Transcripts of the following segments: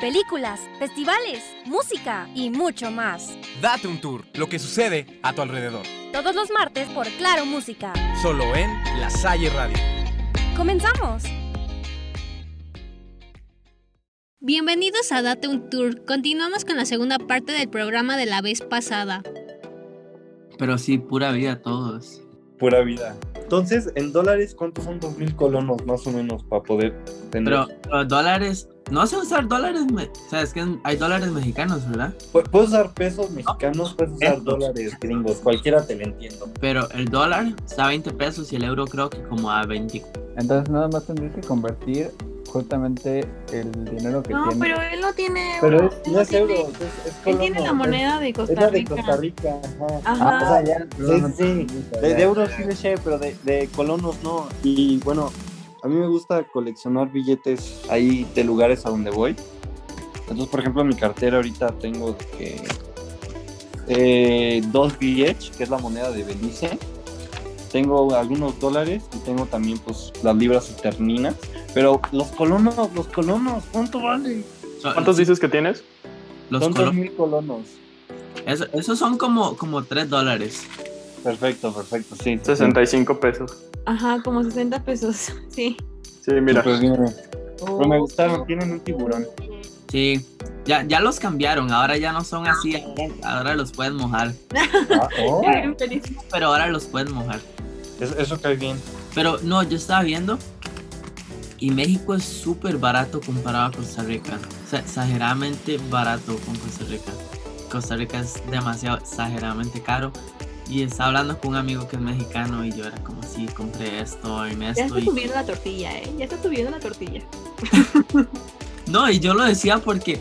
películas, festivales, música y mucho más. Date un tour, lo que sucede a tu alrededor. Todos los martes por Claro Música. Solo en La Salle Radio. ¡Comenzamos! Bienvenidos a Date un Tour. Continuamos con la segunda parte del programa de la vez pasada. Pero sí, pura vida todos. Pura vida. Entonces, en dólares, ¿cuántos son dos mil colonos más o menos para poder tener? Pero, pero dólares, no sé usar dólares, me- o sea, es que hay dólares mexicanos, ¿verdad? Pu- Puedes usar pesos mexicanos, puedes usar Pesos. dólares gringos, cualquiera te lo entiendo. Pero el dólar está a 20 pesos y el euro creo que como a 20. Entonces nada más tendrías que convertir justamente el dinero que No, tienes. pero él no tiene Pero es, él no es tiene- euro, es, es Él tiene la moneda de Es Costa la de Rica. Costa Rica, ajá. Ajá. Ah, o sea, ya. Sí, sí, De, de euros sí le sé, pero de, de colonos no. Y bueno, a mí me gusta coleccionar billetes ahí de lugares a donde voy. Entonces, por ejemplo, en mi cartera ahorita tengo que eh, dos BH, que es la moneda de Belice. Tengo algunos dólares y tengo también pues las libras esterlinas. Pero los colonos, los colonos, ¿cuánto valen? So- ¿Cuántos dices que tienes? Los Son colo- dos mil colonos. eso- esos son como, como 3 dólares. Perfecto, perfecto, sí. 65 pesos. Ajá, como 60 pesos. Sí. Sí, mira. Pero me gustaron, tienen un tiburón. Sí, ya, ya los cambiaron, ahora ya no son así, ahora, los puedes mojar. Ah, oh. Pero ahora los puedes mojar. Eso, eso cae bien. Pero no, yo estaba viendo y México es súper barato comparado a Costa Rica. O sea, exageradamente barato con Costa Rica. Costa Rica es demasiado exageradamente caro. Y estaba hablando con un amigo que es mexicano y yo era como, sí, compré esto en Ya esto. está y- subiendo la tortilla, ¿eh? Ya está subiendo la tortilla. No, y yo lo decía porque,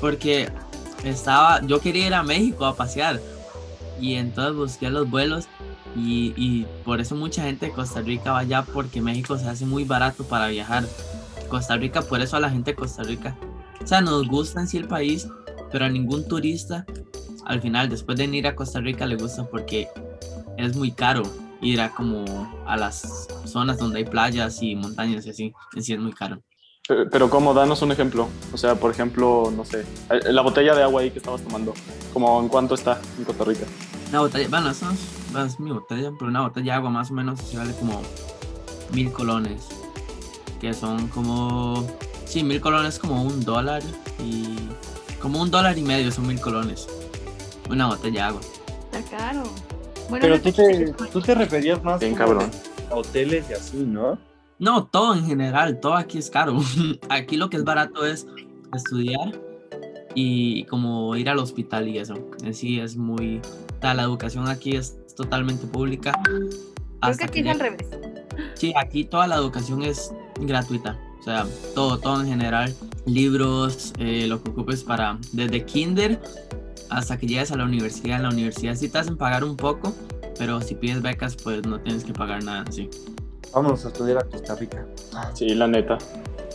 porque estaba, yo quería ir a México a pasear. Y entonces busqué los vuelos y, por eso mucha gente de Costa Rica va allá porque México se hace muy barato para viajar. Costa Rica, por eso a la gente de Costa Rica. O sea, nos gusta en sí el país, pero a ningún turista al final, después de ir a Costa Rica, le gusta porque es muy caro ir a como a las zonas donde hay playas y montañas y así. En sí es muy caro. Pero, ¿cómo? Danos un ejemplo. O sea, por ejemplo, no sé, eh, la botella de agua ahí que estabas tomando, como en cuánto está en Costa Rica. Una botella, bueno, eso es, bueno, es mi botella, pero una botella de agua más o menos se vale como mil colones, que son como, sí, mil colones como un dólar y como un dólar y medio son mil colones. Una botella de agua. Está caro. Bueno, Pero no tú te, tú te referías más Bien cabrón. a hoteles y así, ¿no? No, todo en general, todo aquí es caro. Aquí lo que es barato es estudiar y como ir al hospital y eso. En sí es muy, sea, la educación aquí es totalmente pública. Creo que hasta aquí es que al revés. Sí, aquí toda la educación es gratuita. O sea, todo, todo en general. Libros, eh, lo que ocupes para, desde kinder hasta que llegues a la universidad. En la universidad sí te hacen pagar un poco, pero si pides becas, pues no tienes que pagar nada, sí. Vámonos a estudiar a Costa Rica. Sí, la neta.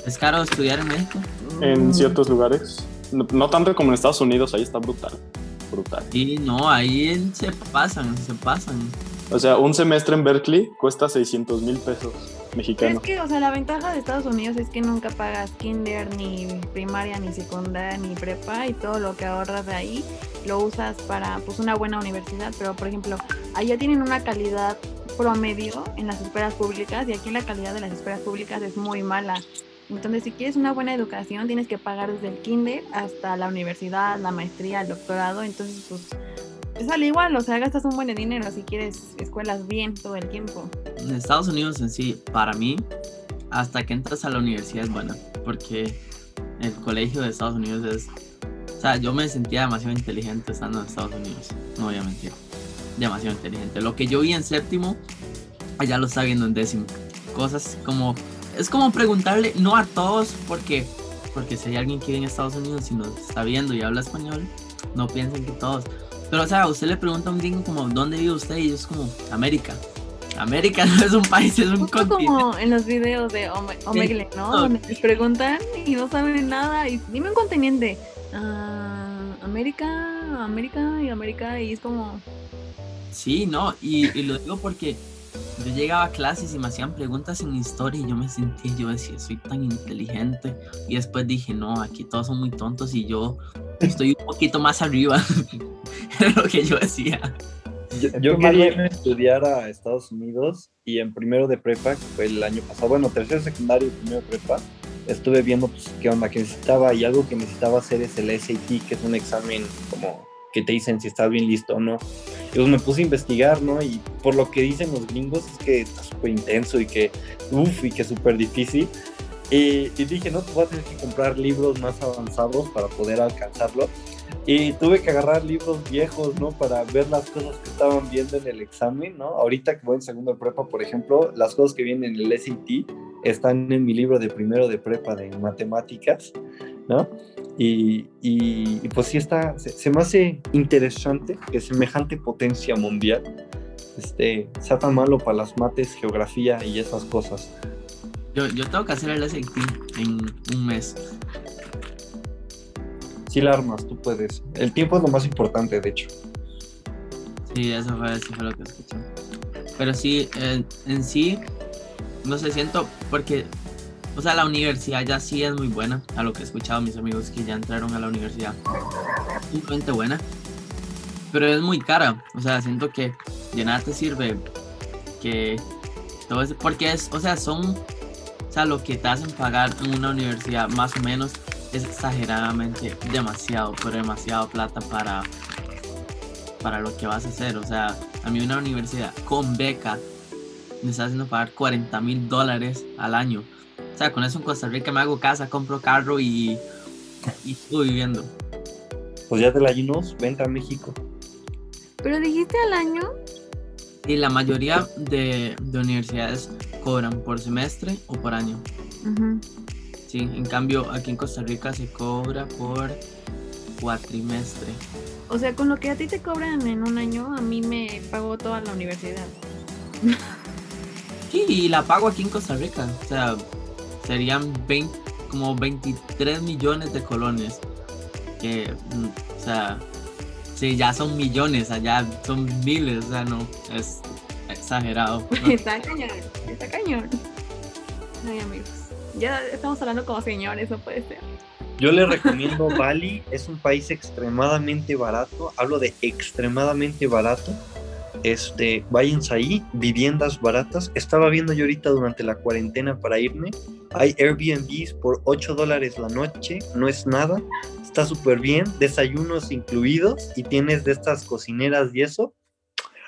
¿Es caro estudiar en México? En ciertos lugares. No, no tanto como en Estados Unidos, ahí está brutal. Brutal. Sí, no, ahí se pasan, se pasan. O sea, un semestre en Berkeley cuesta 600 mil pesos mexicanos. es que, o sea, la ventaja de Estados Unidos es que nunca pagas kinder, ni primaria, ni secundaria, ni prepa, y todo lo que ahorras de ahí lo usas para, pues, una buena universidad. Pero, por ejemplo, allá tienen una calidad promedio en las escuelas públicas, y aquí la calidad de las escuelas públicas es muy mala. Entonces, si quieres una buena educación, tienes que pagar desde el kinder hasta la universidad, la maestría, el doctorado. Entonces, pues, te sale igual, o sea, gastas un buen dinero si quieres escuelas bien todo el tiempo. En Estados Unidos en sí, para mí, hasta que entras a la universidad es buena, porque el colegio de Estados Unidos es... O sea, yo me sentía demasiado inteligente estando en Estados Unidos, no voy a mentir. Demasiado inteligente. Lo que yo vi en séptimo, allá lo está viendo en décimo. Cosas como... Es como preguntarle, no a todos, porque, porque si hay alguien que vive en Estados Unidos y nos está viendo y habla español, no piensen que todos. Pero, o sea, usted le pregunta a un gringo como, ¿dónde vive usted? Y es como, América. América no es un país, es un Justo continente. como en los videos de Ome- Omegle, ¿no? Sí. Donde les preguntan y no saben nada. Y dime un continente. Ah, América, América y América. Y es como. Sí, no, y, y lo digo porque yo llegaba a clases y me hacían preguntas en historia y yo me sentía, yo decía, soy tan inteligente. Y después dije, no, aquí todos son muy tontos y yo estoy un poquito más arriba. Era lo que yo decía. Yo, yo quería irme a estudiar a Estados Unidos y en primero de prepa, que fue el año pasado, bueno, tercero secundario y primero de prepa, estuve viendo pues, qué onda que necesitaba y algo que necesitaba hacer es el SAT, que es un examen como que te dicen si estás bien listo o no. Y pues me puse a investigar, ¿no? Y por lo que dicen los gringos es que está súper intenso y que, uff, y que súper difícil. Y, y, dije, no, pues voy a tener que comprar libros más avanzados para poder alcanzarlo. Y tuve que agarrar libros viejos, ¿no? Para ver las cosas que estaban viendo en el examen, ¿no? Ahorita que voy en segundo de prepa, por ejemplo, las cosas que vienen en el SAT están en mi libro de primero de prepa de matemáticas, ¿no? Y, y, y pues sí está, se, se, me hace interesante que semejante potencia mundial este, sea tan malo para las mates, geografía y esas cosas. Yo, yo tengo que hacer el SAT en un mes. Sí la armas, tú puedes. El tiempo es lo más importante, de hecho. Sí, eso fue, eso fue lo que escuché. Pero sí, en, en sí, no sé, siento, porque, o sea, la universidad ya sí es muy buena, a lo que he escuchado mis amigos que ya entraron a la universidad. Simplemente buena, pero es muy cara, o sea, siento que de nada te sirve que todo es, porque es, o sea, son, o sea, lo que te hacen pagar en una universidad más o menos es exageradamente demasiado, pero demasiado plata para, para lo que vas a hacer. O sea, a mí una universidad con beca me está haciendo pagar 40 mil dólares al año. O sea, con eso en Costa Rica me hago casa, compro carro y, y estoy viviendo. Pues ya te la llenos, vente a México. ¿Pero dijiste al año? Y la mayoría de, de universidades cobran por semestre o por año. Uh -huh. Sí, en cambio aquí en Costa Rica se cobra por cuatrimestre. O sea, con lo que a ti te cobran en un año, a mí me pagó toda la universidad. Sí, y la pago aquí en Costa Rica. O sea, serían 20, como 23 millones de colones. Que, o sea, sí, ya son millones, allá son miles, o sea, no, es exagerado. ¿no? está cañón, está cañón. Ay, amigos. Ya estamos hablando como señores, no puede ser. Yo le recomiendo Bali, es un país extremadamente barato, hablo de extremadamente barato. Este, váyanse ahí, viviendas baratas. Estaba viendo yo ahorita durante la cuarentena para irme. Hay Airbnbs por 8 dólares la noche, no es nada. Está súper bien, desayunos incluidos y tienes de estas cocineras y eso.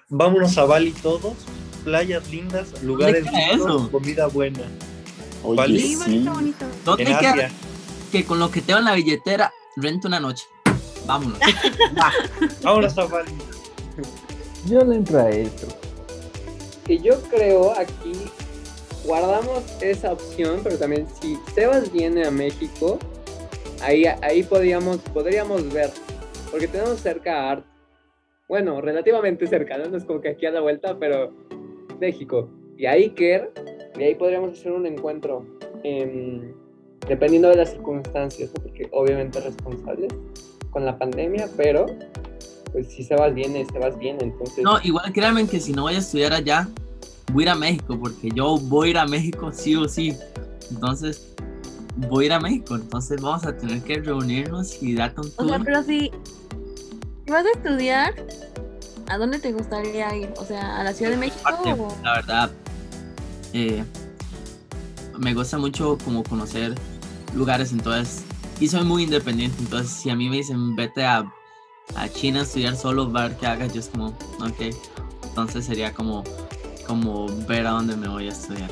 Vámonos a Bali todos, playas lindas, lugares lindos, comida buena. Oye, Bali. Sí, bonito, bonito. No te queda que con lo que tengo en la billetera, rento una noche. Vámonos. Vámonos a Bali. Yo le entro a esto. que yo creo aquí guardamos esa opción, pero también si Sebas viene a México, ahí, ahí podríamos, podríamos ver, porque tenemos cerca a Art, bueno, relativamente cerca, ¿no? No es como que aquí a la vuelta, pero México y a Iker, y ahí podríamos hacer un encuentro, em, dependiendo de las circunstancias, porque obviamente responsables con la pandemia, pero pues si Sebas viene, Sebas viene, entonces... No, igual créanme que si no voy a estudiar allá, voy a ir a México, porque yo voy a ir a México sí o sí. Entonces, voy a ir a México. Entonces vamos a tener que reunirnos y darte un O sea, tour. pero si si vas a estudiar, ¿a dónde te gustaría ir? O sea, ¿a la Ciudad de México Aparte, o...? la verdad, eh, me gusta mucho como conocer lugares, entonces, y soy muy independiente, entonces si a mí me dicen vete a, a China estudiar solo, ver qué hagas, yo es como, ok, entonces sería como, como ver a dónde me voy a estudiar.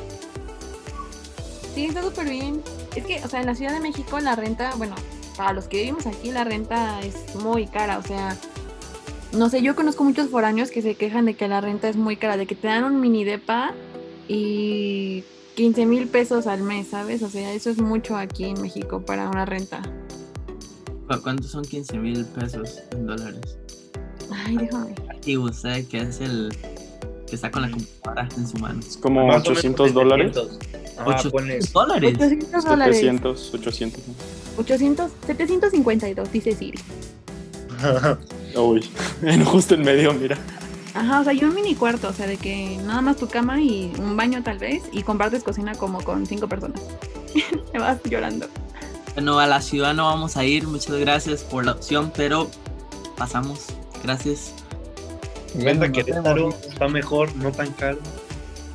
Sí, está súper bien. Es que, o sea, en la Ciudad de México la renta, bueno, para los que vivimos aquí, la renta es muy cara. O sea, no sé, yo conozco muchos foráneos que se quejan de que la renta es muy cara, de que te dan un mini depa y 15 mil pesos al mes, ¿sabes? O sea, eso es mucho aquí en México para una renta. ¿Cu- ¿Cuántos son 15 mil pesos en dólares? Ay, déjame. Y usted que es el que está con la computadora en su mano. Es como Más o menos 800 dólares. 700. Ajá, 800 ponle- dólares. 800 dólares. 700, 800. ¿no? 800, 752, dice Siri. Uy, en justo en medio, mira. Ajá, o sea, y un mini cuarto, o sea, de que nada más tu cama y un baño tal vez, y compartes cocina como con cinco personas. Te vas llorando. Bueno, a la ciudad no vamos a ir, muchas gracias por la opción, pero pasamos. Gracias. Venta Nos Querétaro está mejor, no tan caro.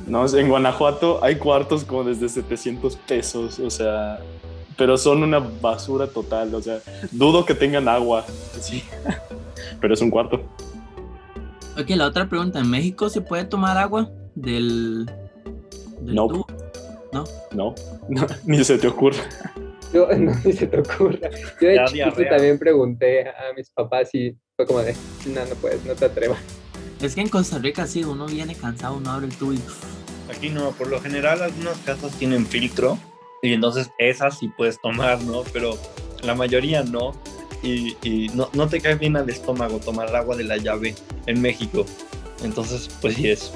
No, en Guanajuato hay cuartos como desde 700 pesos, o sea, pero son una basura total, o sea, dudo que tengan agua, sí, pero es un cuarto. Ok, la otra pregunta, ¿en México se puede tomar agua del, del No. tubo? No, no, ni se te ocurre. No, no ni se te ocurra. Yo de chiquito también pregunté a mis papás y fue como de, no, no puedes, no te atrevas. Es que en Costa Rica sí, uno viene cansado, uno abre el tubo y Aquí no, por lo general algunas casas tienen filtro y entonces esas sí puedes tomar, ¿no? Pero la mayoría no. Y, y no, no te cae bien al estómago tomar agua de la llave en México. Entonces, pues sí es.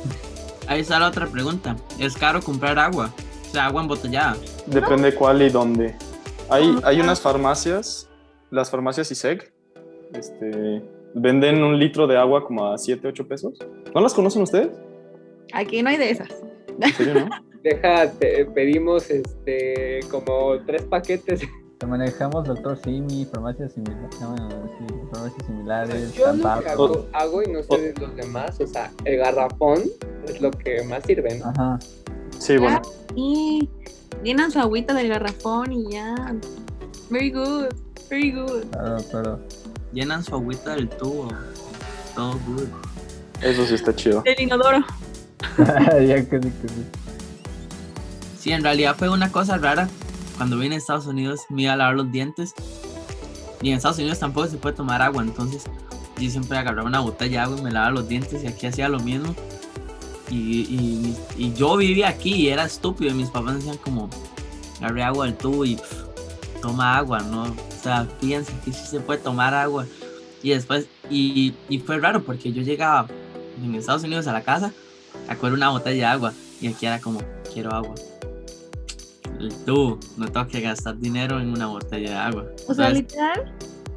Ahí está la otra pregunta. ¿Es caro comprar agua? O sea, agua embotellada. Depende cuál y dónde. Hay, hay unas farmacias, las farmacias ISEC, este, venden un litro de agua como a 7, 8 pesos. ¿No las conocen ustedes? Aquí no hay de esas. ¿En serio, no? Deja, te- pedimos este como tres paquetes. Te manejamos doctor Simi, farmacias similares, sí, farmacias similares, Yo lo que hago, hago y no sé de los demás, o sea, el garrafón es lo que más sirve, ¿no? Ajá. Sí, bueno. Y llenan su agüita del garrafón y ya. Very good, very good. Claro, pero Llenan su agüita del tubo. Todo good. Eso sí está chido. Del inodoro. ya casi que sí. Sí, en realidad fue una cosa rara. Cuando vine a Estados Unidos me iba a lavar los dientes. Y en Estados Unidos tampoco se puede tomar agua. Entonces yo siempre agarraba una botella de agua y me lavaba los dientes. Y aquí hacía lo mismo. Y, y- y yo vivía aquí y era estúpido. Y mis papás decían como, agarré agua del tubo y pff, toma agua, ¿no? O sea, piensa que sí se puede tomar agua. Y después, y, y fue raro porque yo llegaba en Estados Unidos a la casa a coger una botella de agua. Y aquí era como, quiero agua. Y Tú, no tengo que gastar dinero en una botella de agua. O sea, literal,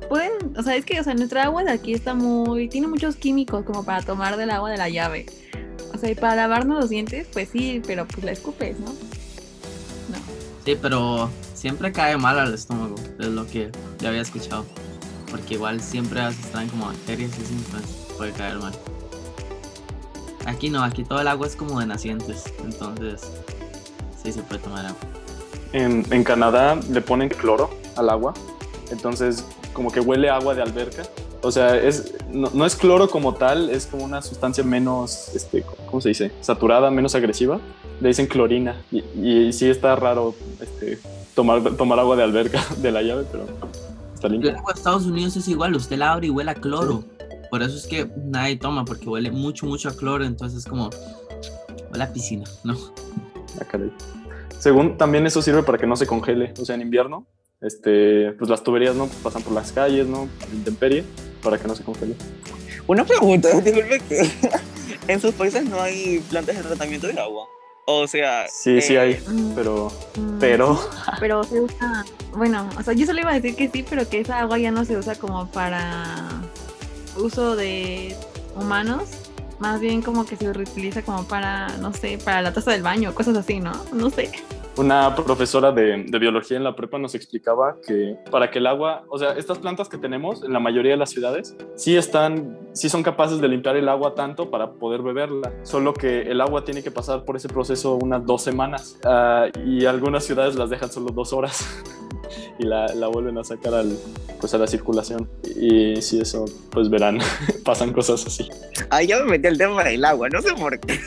pueden, o sea, es que, o sea, nuestra agua de aquí está muy, tiene muchos químicos como para tomar del agua de la llave. O sea, y para lavarnos los dientes, pues sí, pero pues la escupes, ¿no? Sí, pero siempre cae mal al estómago, es lo que ya había escuchado. Porque igual siempre veces traen como bacterias y pues puede caer mal. Aquí no, aquí todo el agua es como de nacientes, entonces sí se puede tomar agua. En, en Canadá le ponen cloro al agua, entonces como que huele agua de alberca. O sea, es, no, no es cloro como tal, es como una sustancia menos, este, ¿cómo se dice? Saturada, menos agresiva. Le dicen clorina. Y, y sí está raro este, tomar, tomar agua de alberca de la llave, pero está El limpio. agua de Estados Unidos es igual, usted la abre y huele a cloro. Por eso es que nadie toma, porque huele mucho, mucho a cloro, entonces es como, huele a piscina, ¿no? Ah, caray. Según también eso sirve para que no se congele. O sea, en invierno, este, pues las tuberías no pasan por las calles, ¿no? La intemperie, para que no se congele. Una pregunta, disculpe que en sus países no hay plantas de tratamiento del agua. O sea, Sí, sí eh, hay, pero, mm, pero, Pero se usa, bueno, o sea, yo solo iba a decir que sí, pero que esa agua ya no se usa como para uso de humanos, más bien como que se reutiliza como para, no sé, para la taza del baño, cosas así, ¿no? No sé. Una profesora de, de biología en la prepa nos explicaba que para que el agua, o sea, estas plantas que tenemos en la mayoría de las ciudades, sí están, sí son capaces de limpiar el agua tanto para poder beberla, solo que el agua tiene que pasar por ese proceso unas dos semanas ah, y algunas ciudades las dejan solo dos horas y la, la vuelven a sacar al, pues a la circulación y si eso, pues verán, pasan cosas así. ahí ya me metí el tema del agua, no sé por qué.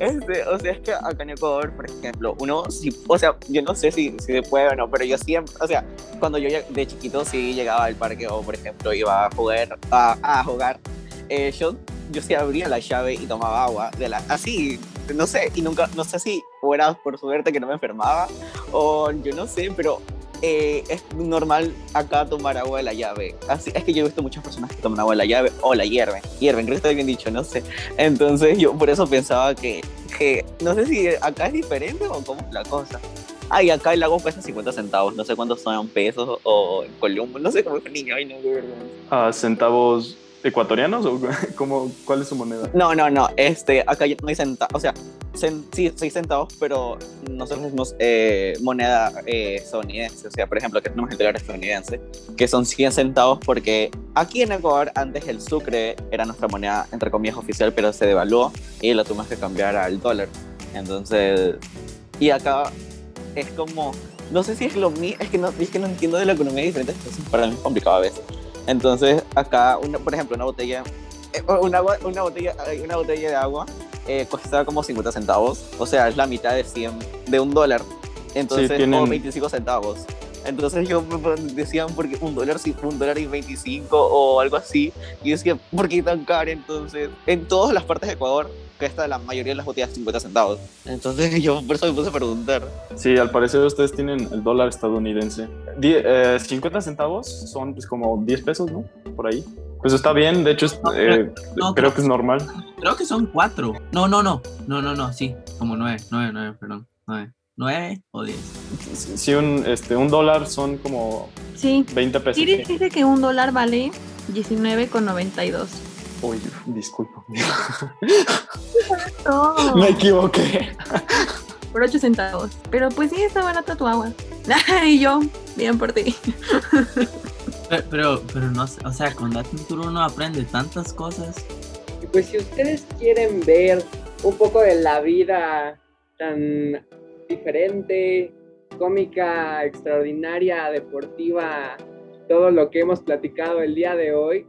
Este, o sea, es que acá en Ecuador, por ejemplo, uno, sí, o sea, yo no sé si, si se puede o no, pero yo siempre, o sea, cuando yo de chiquito sí llegaba al parque o, por ejemplo, iba a jugar, a, a jugar, eh, yo, yo sí abría la llave y tomaba agua, de la, así, no sé, y nunca, no sé si fuera por suerte que no me enfermaba o yo no sé, pero eh, es normal acá tomar agua de la llave. Así, es que yo he visto muchas personas que toman agua de la llave o la hierven. Hierven, creo que está bien dicho, no sé. Entonces yo por eso pensaba que, que no sé si acá es diferente o cómo es la cosa. Ay, acá el agua cuesta 50 centavos, no sé cuántos son pesos o en Columbo, no sé cómo es niño, ay no, de verdad. Ah, centavos ecuatorianos o cómo, cuál es su moneda? No, no, no. Este, acá no hay centavos. O sea, cen- sí, seis centavos, pero nosotros tenemos eh, moneda eh, estadounidense. O sea, por ejemplo, que tenemos el dólar estadounidense, que son 100 centavos, porque aquí en Ecuador antes el sucre era nuestra moneda, entre comillas, oficial, pero se devaluó y lo tuvimos que cambiar al dólar. Entonces, y acá es como, no sé si es lo mismo, es que no, es que no entiendo de la economía diferente, entonces para mí es complicado a veces. Entonces, acá, una, por ejemplo, una botella, eh, una, una, botella, una botella de agua eh, cuesta como 50 centavos, o sea, es la mitad de 100, de un dólar, entonces, tienen- o 25 centavos. Entonces yo decían, porque un dólar, sí, un dólar y 25 o algo así, y yo decía, ¿por qué tan caro? Entonces, en todas las partes de Ecuador, cuesta la mayoría de las botellas 50 centavos. Entonces yo por eso me puse a preguntar. Sí, al parecer ustedes tienen el dólar estadounidense. Die- eh, 50 centavos son pues como 10 pesos, ¿no? Por ahí. Pues está bien, de hecho No, eh, no, creo que es normal. Creo que son cuatro. No, no, no. No, no, no. Sí, como nueve, nueve, nueve, perdón. Nueve. ¿Nueve o diez? Si un, este, un dólar son como Sí. 20 pesos. Siri dice que un dólar vale 19,92. Uy, disculpa. No, Me equivoqué. por 8 centavos. Pero pues sí, está barata tu agua. y yo, bien por ti. Pero, pero, pero no sé, o sea, con Tour uno aprende tantas cosas. Y pues si ustedes quieren ver un poco de la vida tan diferente, cómica, extraordinaria, deportiva, todo lo que hemos platicado el día de hoy,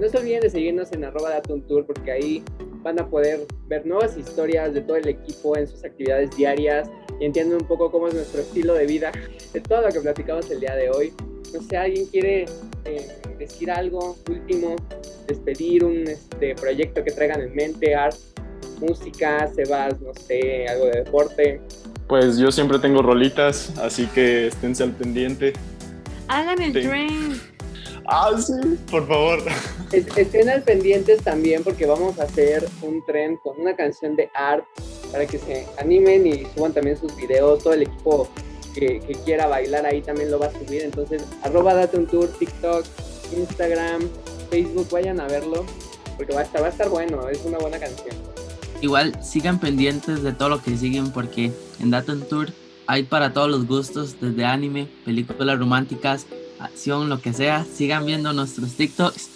no se olviden de seguirnos en arroba Datum Tour porque ahí van a poder ver nuevas historias de todo el equipo en sus actividades diarias y entienden un poco cómo es nuestro estilo de vida, de todo lo que platicamos el día de hoy. No sé, ¿alguien quiere eh, decir algo último? despedir un este, proyecto que traigan en mente, art, música, Sebas, no sé, algo de deporte. Pues yo siempre tengo rolitas, así que esténse al pendiente. Hagan el Sí. train. Ah, sí, por favor. Es- estén al pendientes también porque vamos a hacer un tren con una canción de art para que se animen y suban también sus videos. Todo el equipo que, que quiera bailar ahí también lo va a subir. Entonces, arroba date un tour, TikTok, Instagram, Facebook, vayan a verlo porque va a estar, va a estar bueno, es una buena canción. Igual sigan pendientes de todo lo que siguen porque en Datum Tour hay para todos los gustos, desde anime, películas románticas, lo que sea. Sigan viendo nuestros TikToks,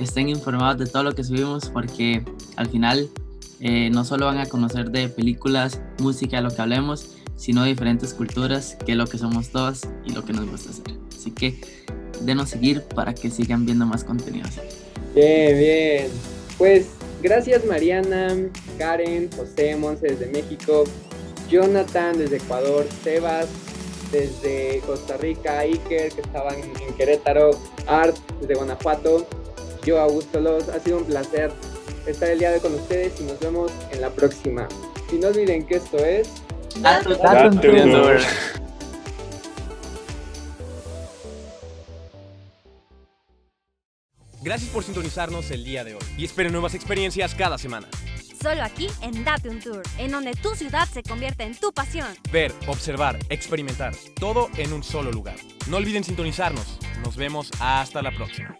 estén informados de todo lo que subimos porque al final eh, no solo van a conocer de películas, música, lo que hablemos, sino diferentes culturas, que es lo que somos todos y lo que nos gusta hacer. Así que denos seguir para que sigan viendo más contenido así. Bien, bien. Pues gracias Mariana, Karen, José, Monse desde México, Jonathan desde Ecuador, Sebas desde Costa Rica, Iker que estaban en, Querétaro, Art desde Guanajuato, yo Augusto Los. Ha sido un placer estar el día de hoy con ustedes y nos vemos en la próxima. Y no olviden que esto es... Gracias por sintonizarnos el día de hoy y esperen nuevas experiencias cada semana. Solo aquí en Date un Tour, en donde tu ciudad se convierte en tu pasión. Ver, observar, experimentar, todo en un solo lugar. No olviden sintonizarnos. Nos vemos hasta la próxima.